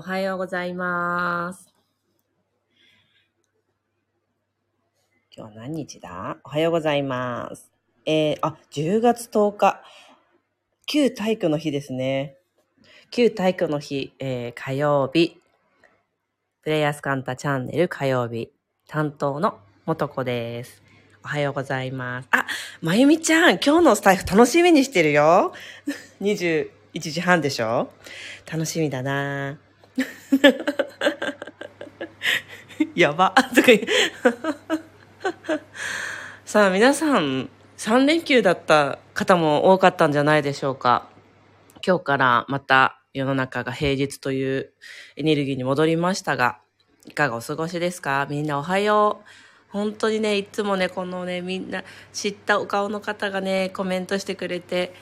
おはようございます。今日は何日だ？おはようございます。えー、あ、10月10日。旧体育の日ですね。旧体育の日、えー、火曜日。プレイヤースカンタチャンネル火曜日。担当の元子です。おはようございます。あ、まゆみちゃん、今日のスタイフ楽しみにしてるよ。21時半でしょ？楽しみだな やば。とか言うさあ、皆さん、3連休だった方も多かったんじゃないでしょうか。今日からまた世の中が平日というエネルギーに戻りましたが、いかがお過ごしですか？みんなおはよう。本当にね、いつもね、このね、みんな知ったお顔の方がね、コメントしてくれて、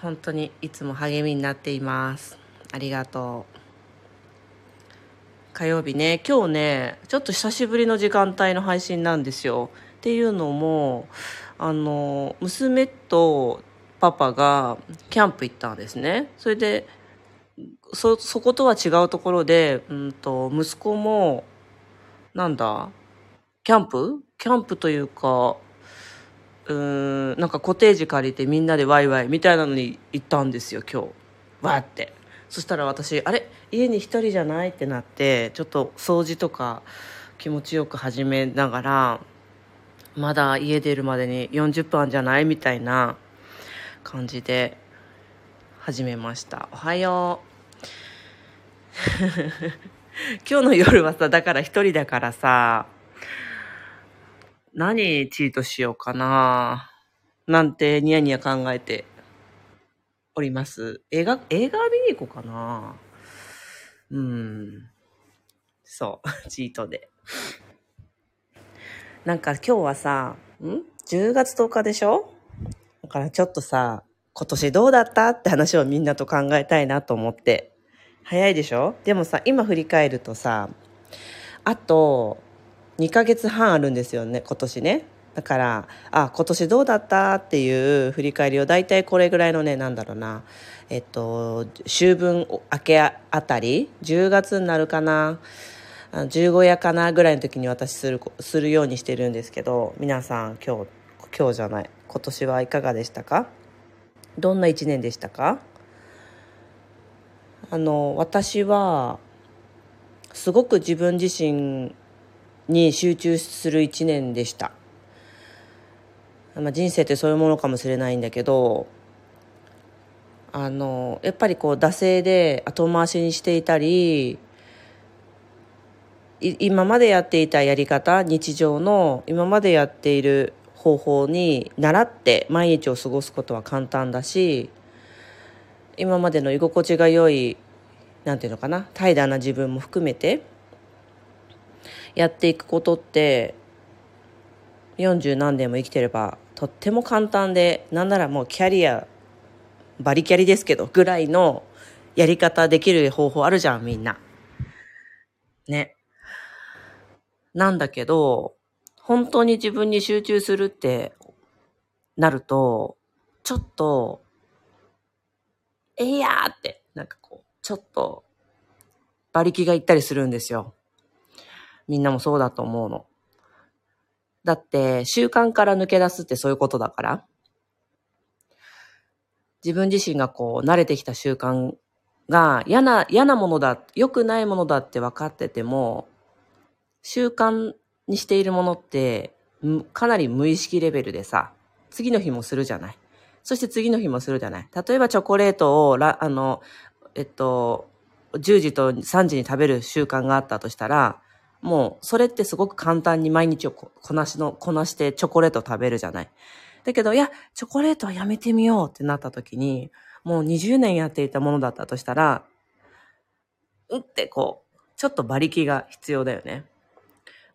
本当にいつも励みになっています。ありがとう。火曜日ね、今日ね、ちょっと久しぶりの時間帯の配信なんですよ。っていうのも、あの、娘とパパがキャンプ行ったんですね。それで、そ、ことは違うところで、うんと、息子も、なんだ、キャンプ？キャンプというか、うーん、なんかコテージ借りてみんなでワイワイみたいなのに行ったんですよ、今日。わーって。そしたら私、あれ？家に一人じゃない？ってなって、ちょっと掃除とか気持ちよく始めながら、まだ家出るまでに40分じゃない？みたいな感じで始めました。おはよう。今日の夜はさ、だから一人だからさ、何チートしようかな？なんてニヤニヤ考えております。映画、映画見に行こうかなうん。そう、チートで。なんか今日はさ、ん ?10 月10日でしょ？だからちょっとさ、今年どうだった？って話をみんなと考えたいなと思って。早いでしょ？でもさ、今振り返るとさ、あと2ヶ月半あるんですよね、今年ね。だから、あ、今年どうだったっていう振り返りを大体これぐらいのね、なんだろうな。えっと、秋分明けあたり ?10 月になるかなあ15夜かなぐらいの時に私する、するようにしてるんですけど、皆さん今日、今日じゃない、今年はいかがでしたか？どんな一年でしたか？あの、私は、すごく自分自身に集中する一年でした。まあ、人生ってそういうものかもしれないんだけど、あの、やっぱりこう、惰性で後回しにしていたり、今までやっていたやり方、日常の今までやっている方法に習って毎日を過ごすことは簡単だし、今までの居心地が良い、なんていうのかな、怠惰な自分も含めて、やっていくことって、40何年も生きてれば、とっても簡単で、なんならもうキャリア、バリキャリですけど、ぐらいのやり方できる方法あるじゃん、みんな。ね。なんだけど、本当に自分に集中するってなると、ちょっと、えいやーって、なんかこう、ちょっと、馬力がいったりするんですよ。みんなもそうだと思うの。だって、習慣から抜け出すってそういうことだから。自分自身がこう、慣れてきた習慣が嫌な、嫌なものだ、良くないものだって分かってても、習慣にしているものって、かなり無意識レベルでさ、次の日もするじゃない。そして次の日もするじゃない。例えばチョコレートを、あの、えっと、10時と3時に食べる習慣があったとしたら、もうそれってすごく簡単に毎日をこなしの、こなしてチョコレート食べるじゃない。だけど、いや、チョコレートはやめてみようってなった時に、もう20年やっていたものだったとしたら、うんってこう、ちょっと馬力が必要だよね。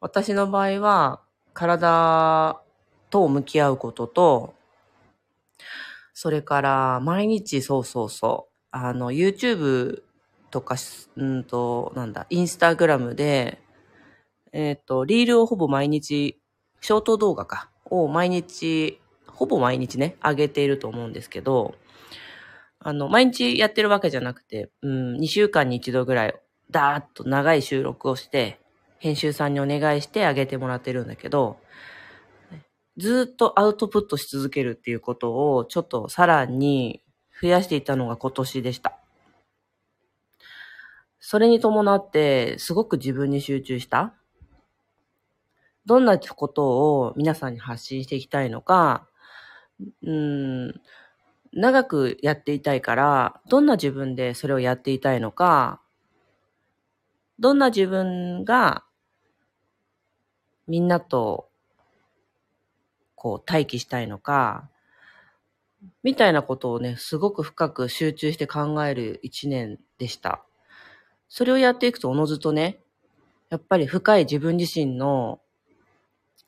私の場合は、体と向き合うことと、それから、毎日そうそうそう、あの、YouTube とか、うんと、なんだ、インスタグラムで、えっ、と、リールをほぼ毎日、ショート動画か、を毎日、ほぼ毎日ね、上げていると思うんですけど、あの、毎日やってるわけじゃなくて、うん、2週間に1度ぐらい、ダーッと長い収録をして、編集さんにお願いしてあげてもらってるんだけど、ずっとアウトプットし続けるっていうことを、ちょっとさらに増やしていったのが今年でした。それに伴って、すごく自分に集中した。どんなことを皆さんに発信していきたいのか、うん、長くやっていたいから、どんな自分でそれをやっていたいのか、どんな自分がみんなとこう待機したいのか、みたいなことをね、すごく深く集中して考える一年でした。それをやっていくとおのずとね、やっぱり深い自分自身の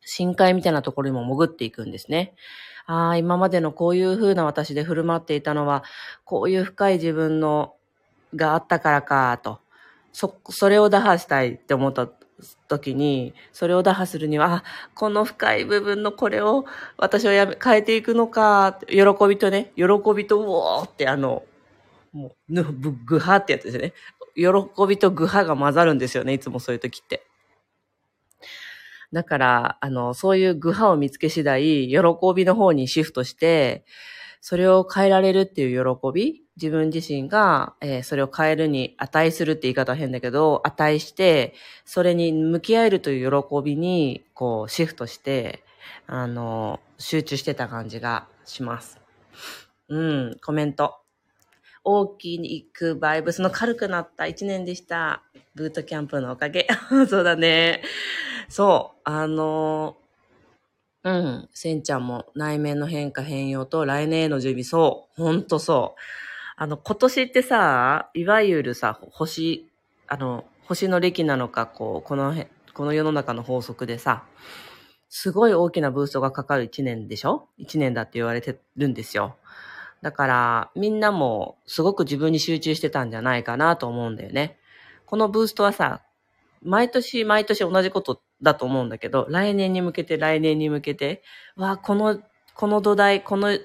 深海みたいなところにも潜っていくんですね。ああ、今までのこういう風な私で振る舞っていたのは、こういう深い自分のがあったからか、と。そ、それを打破したいって思った時に、それを打破するには、この深い部分のこれを私はやめ、変えていくのか、喜びとね、喜びと、うおーってあの、もう、ぐ、ぐはってやつですね。喜びとぐはが混ざるんですよね、いつもそういう時って。だから、あの、そういう具派を見つけ次第、喜びの方にシフトして、それを変えられるっていう喜び、自分自身が、えー、それを変えるに値するって言い方は変だけど、値して、それに向き合えるという喜びに、こう、シフトして、あの、集中してた感じがします。うん、コメント。大きに行くバイブスの軽くなった一年でした。ブートキャンプのおかげ。そうだね。そう、あのうん、せんちゃんも内面の変化変容と来年への準備、そう、ほんとそう。あの、今年ってさ、いわゆるさ、星、あの、星の歴なのか、こう、この辺、この世の中の法則でさ、すごい大きなブーストがかかる一年でしょ？一年だって言われてるんですよ。だから、みんなもすごく自分に集中してたんじゃないかなと思うんだよね。このブーストはさ、毎年毎年同じことだと思うんだけど、来年に向けて来年に向けて、わあこの、この土台、この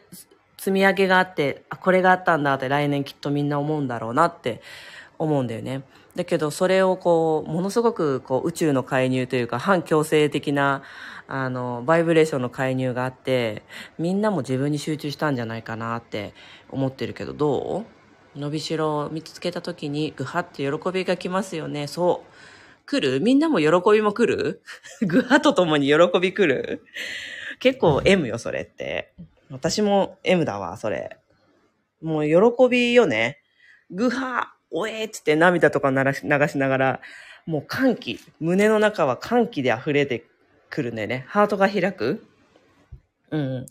積み上げがあって、あ、これがあったんだって来年きっとみんな思うんだろうなって思うんだよね。だけど、それをこう、ものすごくこう、宇宙の介入というか、反強制的な、あの、バイブレーションの介入があって、みんなも自分に集中したんじゃないかなって思ってるけど、どう？伸びしろを見つけた時に、ぐはって喜びが来ますよね。そう。来る？みんなも喜びも来る？グハと共に喜び来る？結構 M よ、それって。私も M だわ、それ。もう喜びよね。グハおえーっつって涙とか流しながら、もう歓喜。胸の中は歓喜で溢れてくるんだよね。ハートが開く。うん。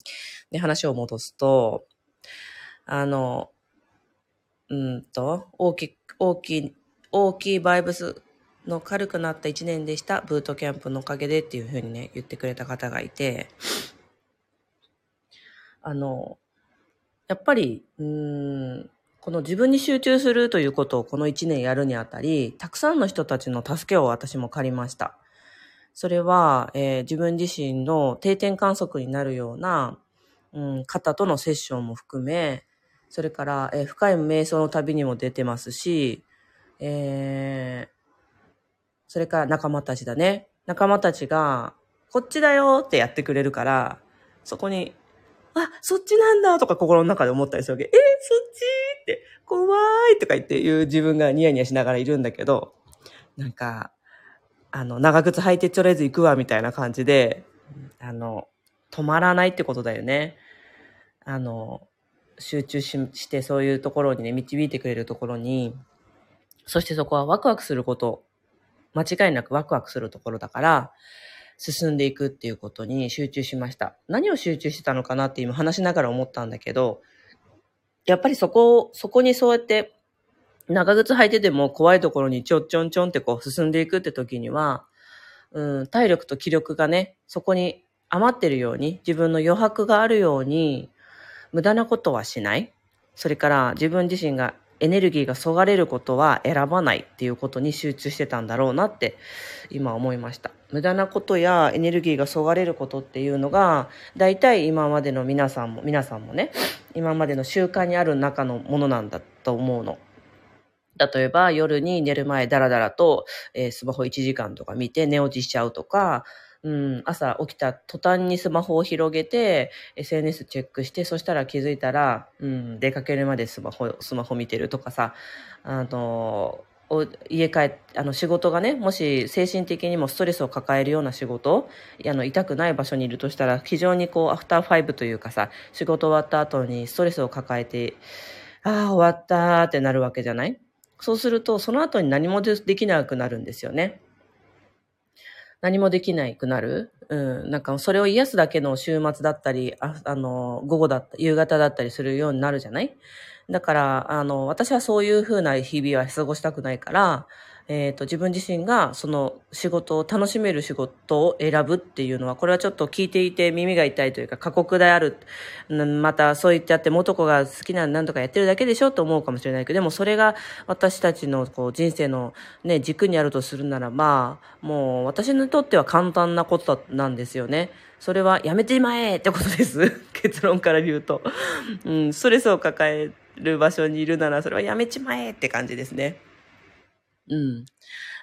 で、話を戻すと、あの、うんと、大き、大きい、大きいバイブスの軽くなった1年でした。ブートキャンプのおかげでっていうふうにね、言ってくれた方がいて、あの、やっぱり、うん、この自分に集中するということをこの1年やるにあたり、たくさんの人たちの助けを私も借りました。それは、えー、自分自身の定点観測になるような、うん、方とのセッションも含め、それから、えー、深い瞑想の旅にも出てますし、えー、それから仲間たちだね。仲間たちが、こっちだよってやってくれるから、そこに、あ、そっちなんだとか心の中で思ったりするわけ。え、そっちって、怖いとか言って言う自分がニヤニヤしながらいるんだけど、なんか、あの、長靴履いてちょれず行くわみたいな感じで、あの、止まらないってことだよね。あの、集中ししてそういうところにね、導いてくれるところに、そしてそこはワクワクすること間違いなくワクワクするところだから、進んでいくっていうことに集中しました。何を集中してたのかなって今話しながら思ったんだけど、やっぱりそこ、そこにそうやって長靴履いてても怖いところにちょんちょんちょんってこう進んでいくって時には、うん、体力と気力がね、そこに余ってるように、自分の余白があるように、無駄なことはしない。それから自分自身がエネルギーがそがれることは選ばないっていうことに集中してたんだろうなって今思いました。無駄なことやエネルギーがそがれることっていうのが大体今までの皆さんも皆さんもね今までの習慣にある中のものなんだと思うの。例えば夜に寝る前ダラダラと、えー、スマホ1時間とか見て寝落ちしちゃうとか、うん、朝起きた途端にスマホを広げて、SNS チェックして、そしたら気づいたら、うん、出かけるまでスマホ、スマホ見てるとかさ、あの、家帰、あの仕事がね、もし精神的にもストレスを抱えるような仕事、あの痛くない場所にいるとしたら、非常にこう、アフターファイブというかさ、仕事終わった後にストレスを抱えて、ああ、終わったってなるわけじゃない？そうすると、その後に何もできなくなるんですよね。何もできなくなる？うん。なんか、それを癒すだけの週末だったり、ああの、午後だった、夕方だったりするようになるじゃない？だから、あの、私はそういうふうな日々は過ごしたくないから、えっ、ー、と、自分自身がその仕事を楽しめる仕事を選ぶっていうのは、これはちょっと聞いていて耳が痛いというか過酷である。またそう言ってあって元子が好きな何とかやってるだけでしょと思うかもしれないけど、でもそれが私たちのこう人生のね、軸にあるとするならば、もう私にとっては簡単なことなんですよね。それはやめてまえってことです。結論から言うと。うん、ストレスを抱える場所にいるなら、それはやめちまえって感じですね。うん。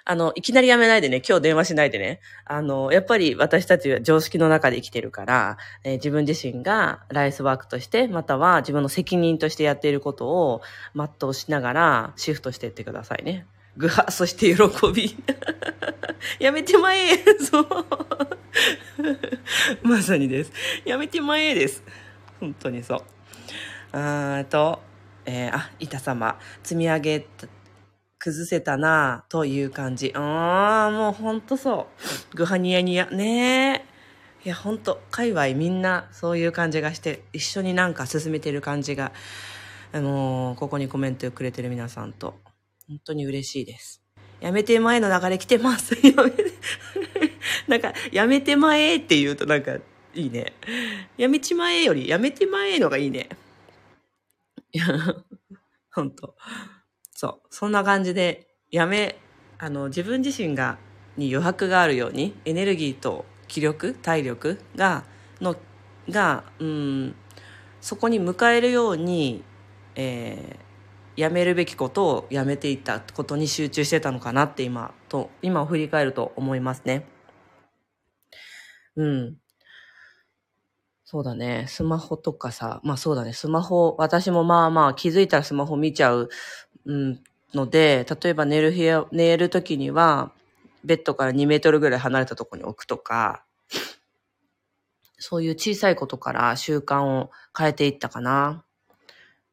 あの、いきなりやめないでね、今日電話しないでね。あの、やっぱり私たちは常識の中で生きてるから、えー、自分自身がライスワークとして、または自分の責任としてやっていることを全うしながらシフトしていってくださいね。ぐは、そして喜び。やめてまえ そう。まさにです。やめてまえです。本当にそう。あーと、えー、あ、板様、積み上げ崩せたなという感じ。ああ、もうほんとそう。グハニヤニヤ。ねえ。いや、ほんと、界隈みんなそういう感じがして、一緒になんか進めてる感じが、あのー、ここにコメントをくれてる皆さんと、本当に嬉しいです。やめて前の流れ来てます。やめて、なんか、やめて前って言うとなんか、いいね。やめちまえより、やめて前のがいいね。いや、ほんと。そう。そんな感じで、やめ、あの、自分自身が、に余白があるように、エネルギーと気力、体力が、の、が、うん、そこに迎えるように、えー、やめるべきことをやめていったことに集中してたのかなって今、と、今を振り返ると思いますね。うん。そうだね。スマホとかさ、まあそうだね。スマホ、私もまあまあ気づいたらスマホ見ちゃううん、ので、例えば寝る部屋、寝るときには、ベッドから2メートルぐらい離れたところに置くとか、そういう小さいことから習慣を変えていったかな。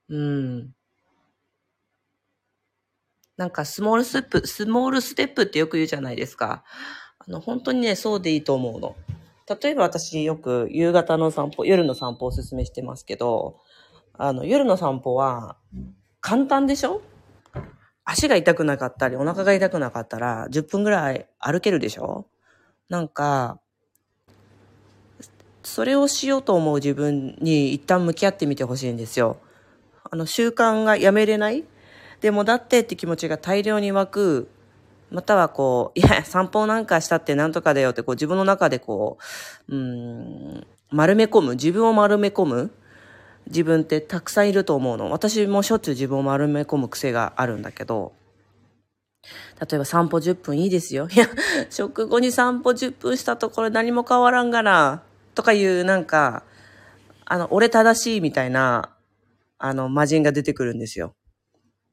うん。なんかスモールステップ、スモールステップってよく言うじゃないですか。あの、本当にね、そうでいいと思うの。例えば私よく夕方の散歩、夜の散歩をおすすめしてますけど、あの、夜の散歩は簡単でしょ？足が痛くなかったり、お腹が痛くなかったら、10分ぐらい歩けるでしょ？なんか、それをしようと思う自分に一旦向き合ってみてほしいんですよ。あの、習慣がやめれない？でもだってって気持ちが大量に湧く、またはこう、いや、散歩なんかしたってなんとかだよってこう自分の中でこう、うん、丸め込む、自分を丸め込む。自分ってたくさんいると思うの。私もしょっちゅう自分を丸め込む癖があるんだけど、例えば散歩10分いいですよ。いや、食後に散歩10分したところ何も変わらんがな、とかいうなんか、あの、俺正しいみたいな、あの、魔人が出てくるんですよ。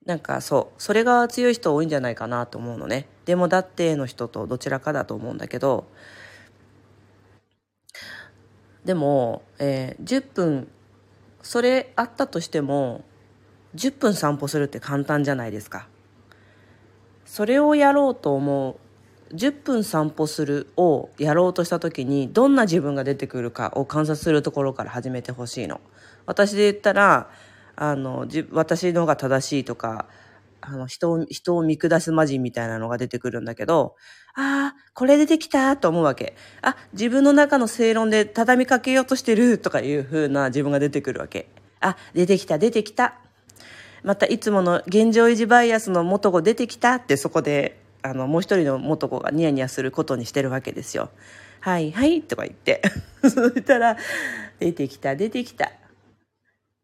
なんかそう、それが強い人多いんじゃないかなと思うのね。でもだっての人とどちらかだと思うんだけど、でも、えー、10分それあったとしても10分散歩するって簡単じゃないですか。それをやろうと思う10分散歩するをやろうとした時にどんな自分が出てくるかを観察するところから始めてほしいの。私で言ったらあの私の方が正しいとかあの人を人を見下す魔人みたいなのが出てくるんだけどああ、これ出てきた？と思うわけ。あ、自分の中の正論で畳みかけようとしてるとかいう風な自分が出てくるわけ。あ、出てきた、出てきた。またいつもの現状維持バイアスの元子出てきた？ってそこで、あの、もう一人の元子がニヤニヤすることにしてるわけですよ。はいはいとか言って。そしたら、出てきた出てきた。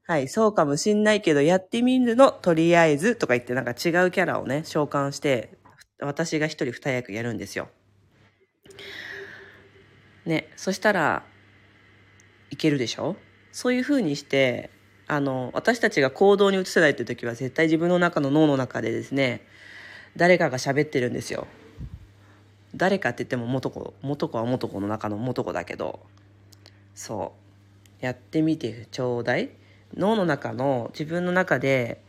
はい、そうかもしんないけど、やってみるの、とりあえず、とか言って、なんか違うキャラをね、召喚して、私が一人二役やるんですよ。ね、そしたら、いけるでしょ？そういう風にして、あの、私たちが行動に移せないっていう時は、絶対自分の中の脳の中でですね、誰かが喋ってるんですよ。誰かって言っても元子、元子は元子の中の元子だけど、そう。やってみてちょうだい。脳の中の自分の中で、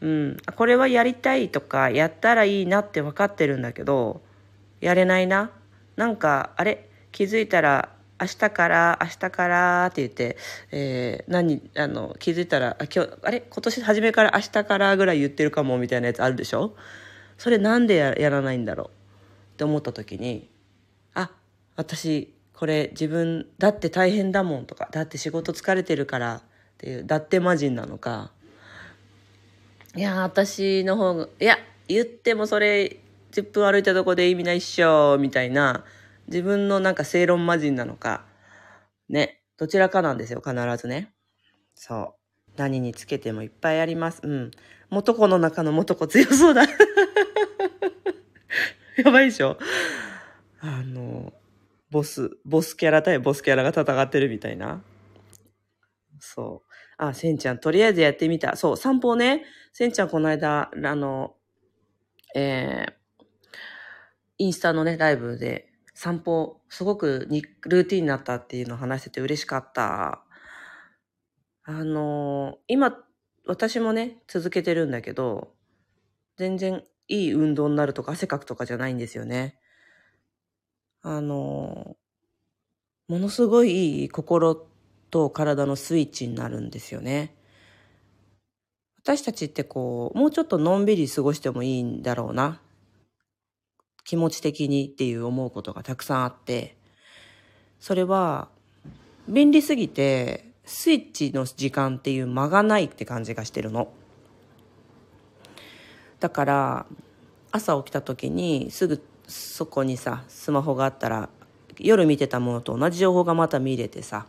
うん、これはやりたいとか、やったらいいなって分かってるんだけど、やれないな。なんか、あれ？気づいたら、明日から、明日からって言って、えー、何、あの、気づいたら、あ、今日、あれ？今年初めから明日からぐらい言ってるかもみたいなやつあるでしょ？それなんでやらないんだろう？って思った時に、あ、私、これ自分、だって大変だもんとか、だって仕事疲れてるから、っていう、だって魔人なのか、いや、私の方が、いや、言ってもそれ、10分歩いたとこで意味ないっしょ、みたいな、自分のなんか正論魔人なのか、ね、どちらかなんですよ、必ずね。そう。何につけてもいっぱいあります。うん。元子の中の元子強そうだ。やばいでしょあの、ボス、ボスキャラ対ボスキャラが戦ってるみたいな。そう。あ、せんちゃん、とりあえずやってみた。そう、散歩ね。せんちゃん、この間、あの、えー、インスタのね、ライブで散歩、すごくにルーティンになったっていうのを話してて嬉しかった。あの、今、私もね、続けてるんだけど、全然いい運動になるとか汗かくとかじゃないんですよね。あの、ものすごいいい心と体のスイッチになるんですよね。私たちってこう、もうちょっとのんびり過ごしてもいいんだろうな。気持ち的にっていう思うことがたくさんあって、それは、便利すぎて、スイッチの時間っていう間がないって感じがしてるの。だから、朝起きた時にすぐそこにさ、スマホがあったら、夜見てたものと同じ情報がまた見れてさ、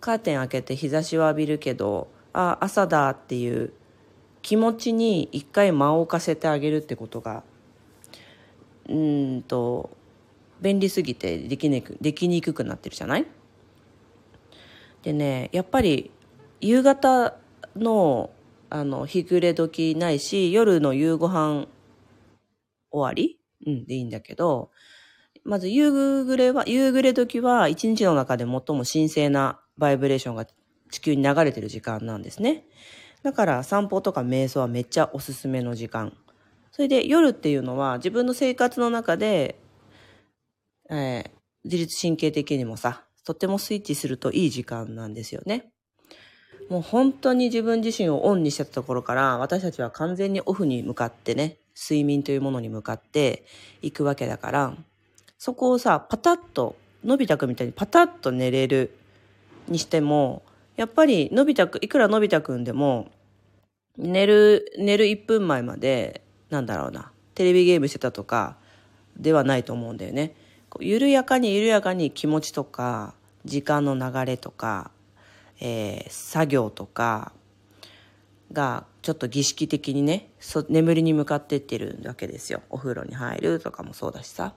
カーテン開けて日差しを浴びるけどあ朝だっていう気持ちに一回間を置かせてあげるってことがうんと便利すぎてできにくできにくくなってるじゃない？でねやっぱり夕方のあの日暮れ時ないし夜の夕ご飯終わり、うん、でいいんだけどまず夕暮れは夕暮れ時は一日の中で最も神聖なバイブレーションが地球に流れてる時間なんですね。だから散歩とか瞑想はめっちゃおすすめの時間。それで夜っていうのは自分の生活の中で、えー、自律神経的にもさ、とってもスイッチするといい時間なんですよね。もう本当に自分自身をオンにしてたところから私たちは完全にオフに向かってね、睡眠というものに向かっていくわけだから、そこをさ、パタッと、のび太くんみたいにパタッと寝れるにしても、やっぱりのび太くん、いくらのび太くんでも、寝る、寝る1分前まで、なんだろうな、テレビゲームしてたとか、ではないと思うんだよね。緩やかに緩やかに気持ちとか、時間の流れとか、えー、作業とかがちょっと儀式的にね眠りに向かってってるわけですよ。お風呂に入るとかもそうだしさ。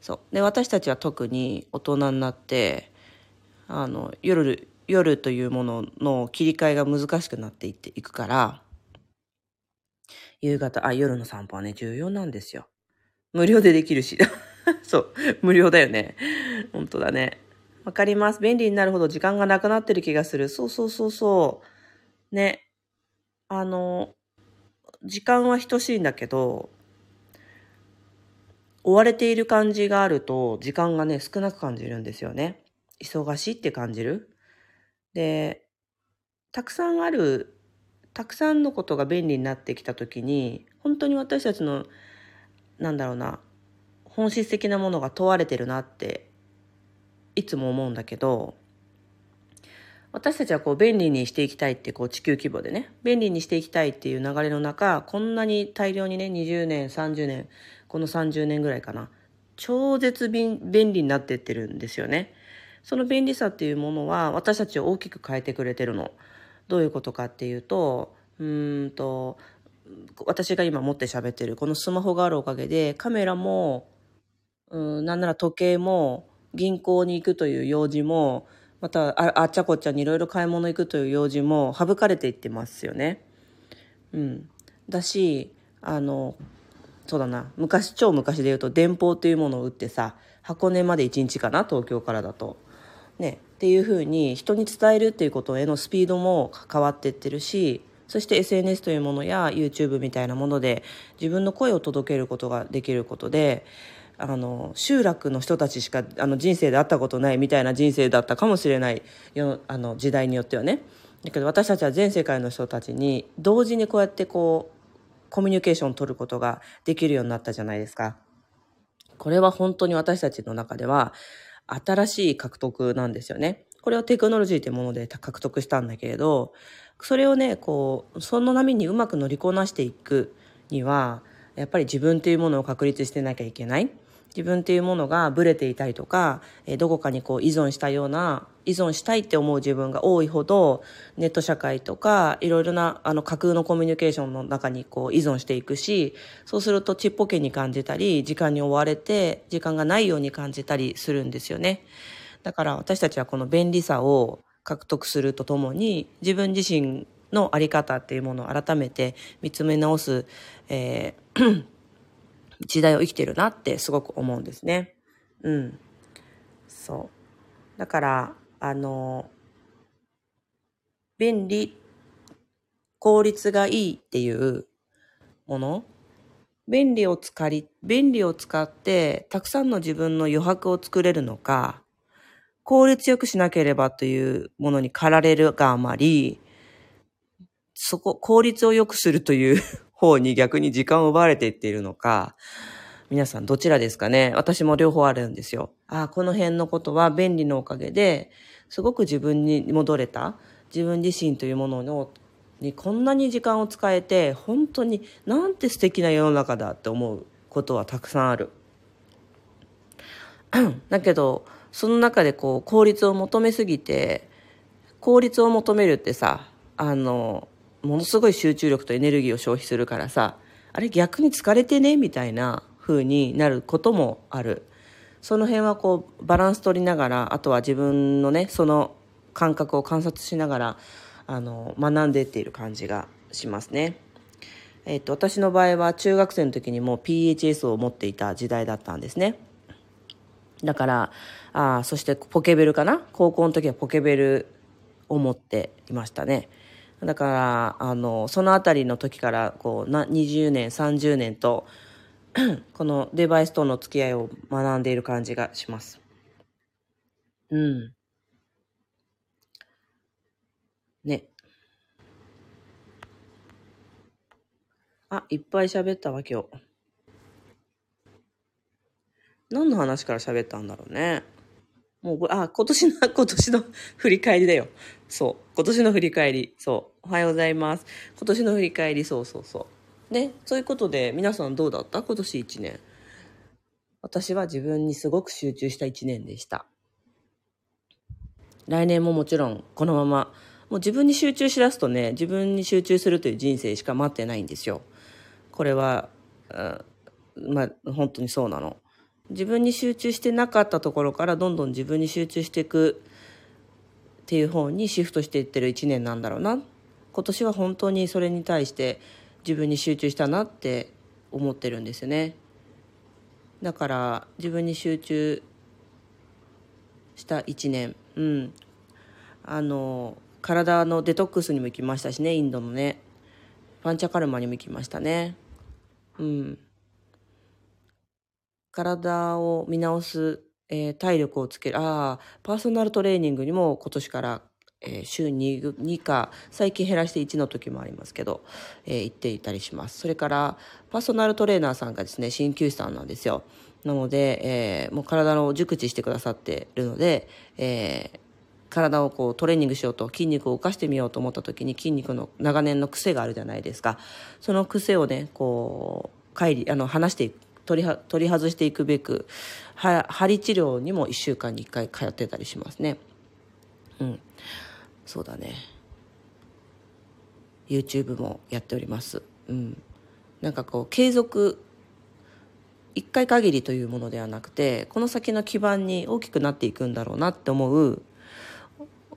そう。で私たちは特に大人になってあの夜夜というものの切り替えが難しくなっていっていくから夕方あ夜の散歩はね重要なんですよ。無料でできるし。そう。無料だよね。本当だね。わかります。便利になるほど時間がなくなってる気がする。そうそうそうそう。ね。あの時間は等しいんだけど追われている感じがあると時間がね少なく感じるんですよね。忙しいって感じる。で、たくさんある、たくさんのことが便利になってきた時に、本当に私たちの、なんだろうな、本質的なものが問われてるなって、いつも思うんだけど、私たちはこう便利にしていきたいってこう地球規模でね便利にしていきたいっていう流れの中こんなに大量にね20年30年この30年ぐらいかな超絶便利になってってるんですよね。その便利さっていうものは私たちを大きく変えてくれてるのどういうことかっていうとうんと私が今持って喋ってるこのスマホがあるおかげでカメラもうんなんなら時計も銀行に行くという用事もまたああっちゃこっちゃにいろいろ買い物行くという用事も省かれていってますよね。うん、だしあのそうだな昔超昔で言うと電報っていうものを売ってさ箱根まで1日かな？東京からだと。ね、っていうふうに人に伝えるっていうことへのスピードも変わっていってるしそして SNS というものや YouTube みたいなもので自分の声を届けることができることであの集落の人たちしかあの人生で会ったことないみたいな人生だったかもしれないよあの時代によってはねだけど私たちは全世界の人たちに同時にこうやってこうコミュニケーションを取ることができるようになったじゃないですか。これは本当に私たちの中では新しい獲得なんですよね。これをテクノロジーというもので獲得したんだけれど、それをね、こう、その波にうまく乗りこなしていくには、やっぱり自分というものを確立してなきゃいけない。自分っていうものがブレていたりとか、えどこかにこう依存したような、依存したいって思う自分が多いほど、ネット社会とか、いろいろなあの架空のコミュニケーションの中にこう依存していくし、そうするとちっぽけに感じたり、時間に追われて、時間がないように感じたりするんですよね。だから私たちはこの便利さを獲得するとともに、自分自身のあり方っていうものを改めて見つめ直す、えー時代を生きてるなってすごく思うんですね。うん。そう。だから、あの、便利、効率がいいっていうもの、便利を使り、便利を使ってたくさんの自分の余白を作れるのか、効率よくしなければというものに駆られるがあまり、そこ、効率を良くするという方に逆に時間を奪われていっているのか、皆さんどちらですかね？私も両方あるんですよ。ああ、この辺のことは便利のおかげで、すごく自分に戻れた、自分自身というもののにこんなに時間を使えて、本当になんて素敵な世の中だって思うことはたくさんある。だけど、その中でこう効率を求めすぎて、効率を求めるってさ、あの、ものすごい集中力とエネルギーを消費するからさ、あれ逆に疲れてねみたいな風になることもある。その辺はこうバランス取りながら、あとは自分のね、その感覚を観察しながら、あの、学んでいっている感じがしますね。えっと、私の場合は中学生の時にも PHS を持っていた時代だったんですね。だから、あそしてポケベルかな？高校の時はポケベルを持っていましたね。だから、あの、そのあたりの時から、こう、な、20年、30年と、このデバイスとの付き合いを学んでいる感じがします。うん。ね。あ、いっぱい喋ったわ、今日。何の話から喋ったんだろうね。もう、あ、今年の、今年の振り返りだよ。そう。今年の振り返り。そう。おはようございます。今年の振り返り、そうそうそう。ね。そういうことで、皆さんどうだった？今年1年。私は自分にすごく集中した1年でした。来年ももちろん、このまま、もう自分に集中しだすとね、自分に集中するという人生しか待ってないんですよ。これは、うんまあ、本当にそうなの。自分に集中してなかったところからどんどん自分に集中していくっていう方にシフトしていってる1年なんだろうな。今年は本当にそれに対して自分に集中したなって思ってるんですよね。だから自分に集中した1年。うん。あの体のデトックスにも行きましたしね。インドのね。パンチャカルマにも行きましたね。うん。体を見直す、えー、体力をつける、ああ、パーソナルトレーニングにも今年から、えー、週 2, 2か、最近減らして1の時もありますけど、えー、行っていたりします。それから、パーソナルトレーナーさんがですね、鍼灸師さんなんですよ。なので、えー、もう体の熟知してくださってるので、えー、体をこうトレーニングしようと筋肉を動かしてみようと思った時に筋肉の長年の癖があるじゃないですかその癖をねこう帰りあの離していく取り取り外していくべくは針治療にも1週間に1回通ってたりしますね。うん。そうだね。YouTube もやっております。うん。なんかこう継続一回限りというものではなくてこの先の基盤に大きくなっていくんだろうなって思う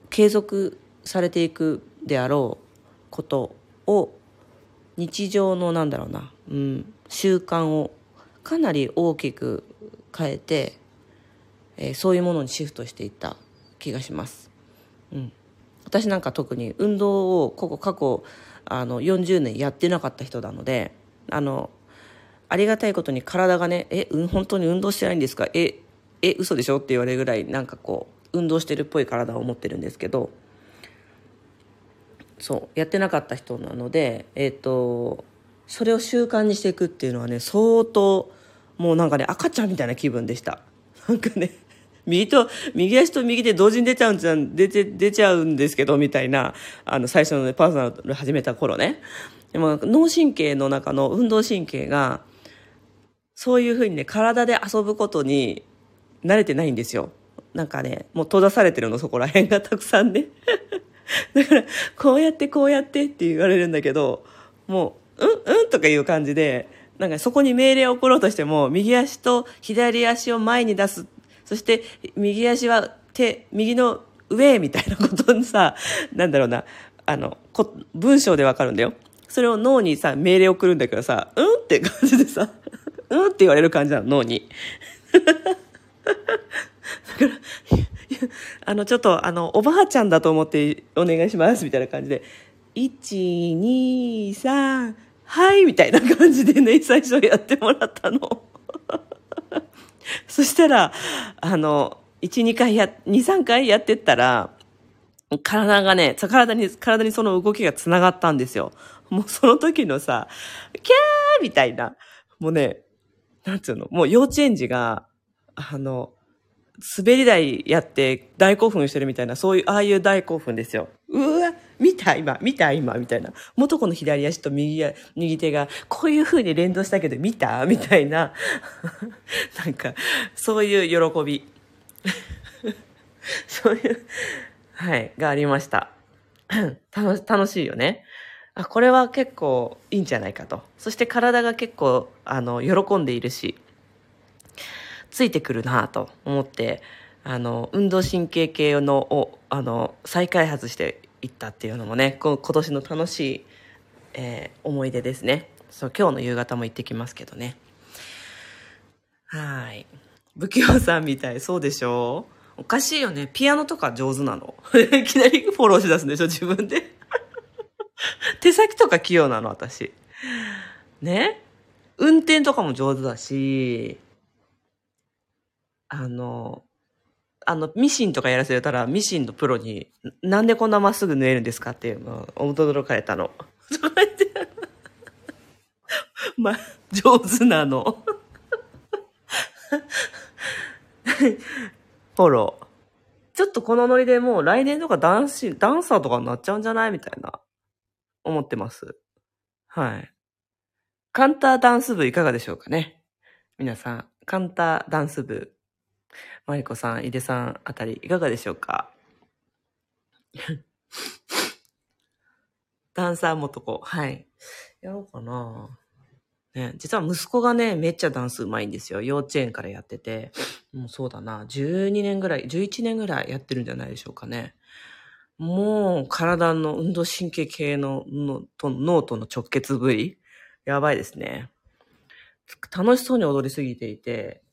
継続されていくであろうことを日常のなんだろうな、うん、習慣をかなり大きく変えて、えー、そういうものにシフトしていった気がします。うん、私なんか特に運動をここ過去あの40年やってなかった人なのであのありがたいことに体がね「え、うん、本当に運動してないんですか？ええ嘘でしょ?」って言われるぐらいなんかこう運動してるっぽい体を持ってるんですけどそうやってなかった人なのでえっ、ー、とそれを習慣にしていくっていうのはね相当もうなんかね赤ちゃんみたいな気分でした。なんかね右と右足と右で同時に出ちゃうんじゃ出て出ちゃうんですけどみたいなあの最初の、ね、パーソナル始めた頃ね。でも脳神経の中の運動神経がそういうふうにね体で遊ぶことに慣れてないんですよ。なんかねもう閉ざされてるのそこら辺がたくさんね。だからこうやってこうやってって言われるんだけどもううんうんとかいう感じでなんかそこに命令を送ろうとしても右足と左足を前に出す。そして右足は手右の上みたいなことにさなんだろうなあのこ文章でわかるんだよ。それを脳にさ命令を送るんだけどさうんって感じでさうんって言われる感じなの脳に。だからあのちょっとあのおばあちゃんだと思ってお願いしますみたいな感じで。123はいみたいな感じでね 最初やってもらったの そしたら、あの、1、2回や、2、3回やってったら、体がね、体に、体にその動きが繋がったんですよ。もうその時のさ、キャーみたいな、もうね、なんつうの、もう幼稚園児が、あの、滑り台やって大興奮してるみたいな、そういう、ああいう大興奮ですよ。うわ、見た今、見た今、みたいな。元子の左足と右右手が、こういう風に連動したけど、見た？みたいな。なんか、そういう喜び。そういう、はい、がありました。楽楽しいよね。あ、これは結構いいんじゃないかと。そして体が結構、あの、喜んでいるし、ついてくるなと思って、あの、運動神経系のを、あの、再開発していったっていうのもね、今年の楽しい、えー、思い出ですね。そう、今日の夕方も行ってきますけどね。はい。不器用さんみたい、そうでしょおかしいよね。ピアノとか上手なの？いきなりフォローしだすんでしょ、自分で。手先とか器用なの、私。ね？運転とかも上手だし、あの、あの、ミシンとかやらせたら、ミシンのプロに、なんでこんなまっすぐ縫えるんですか？っていうのを驚かれたの。ま、上手なの。フォロー。ちょっとこのノリでもう来年とかダンス、ダンサーとかになっちゃうんじゃない？みたいな、思ってます。はい。カンターダンス部いかがでしょうかね？皆さん、カンターダンス部マリコさん、井出さんあたりいかがでしょうか？ダンサーもとこ、はい。やろうかなね、実は息子がね、めっちゃダンスうまいんですよ。幼稚園からやってて。もうそうだな。12年ぐらい、11年ぐらいやってるんじゃないでしょうかね。もう、体の運動神経系ののと脳との直結部位やばいですね。楽しそうに踊りすぎていて、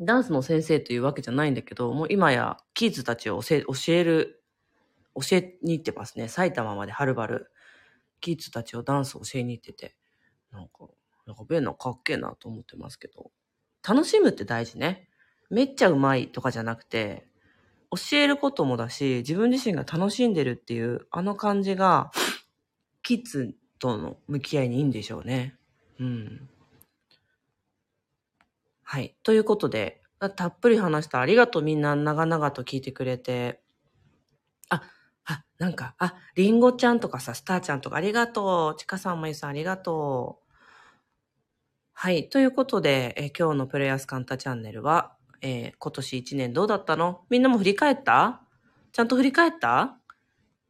ダンスの先生というわけじゃないんだけど、もう今やキッズたちを教える、教えに行ってますね。埼玉まではるばる。キッズたちをダンスを教えに行ってて。なんか、なんかベンナかっけえなと思ってますけど。楽しむって大事ね。めっちゃうまいとかじゃなくて、教えることもだし、自分自身が楽しんでるっていう、あの感じが、キッズとの向き合いにいいんでしょうね。うん。はい。ということで、たっぷり話したありがとうみんな長々と聞いてくれて。あ、あなんか、あ、りんごちゃんとかさ、スターちゃんとかありがとう。ちかさんまゆさんありがとう。はい。ということで、え今日のプレイヤースカンタチャンネルは、えー今年1年どうだったの？みんなも振り返った？ちゃんと振り返った？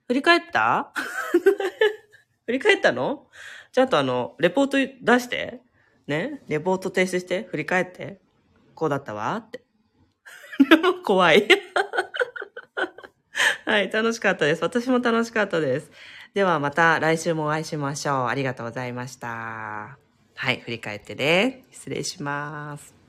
振り返った？振り返ったの？ちゃんとあの、レポート出して。ね。レポート提出して、振り返って。こうだったわって。怖い。はい、楽しかったです。私も楽しかったです。ではまた来週もお会いしましょう。ありがとうございました。はい、振り返ってね。失礼します。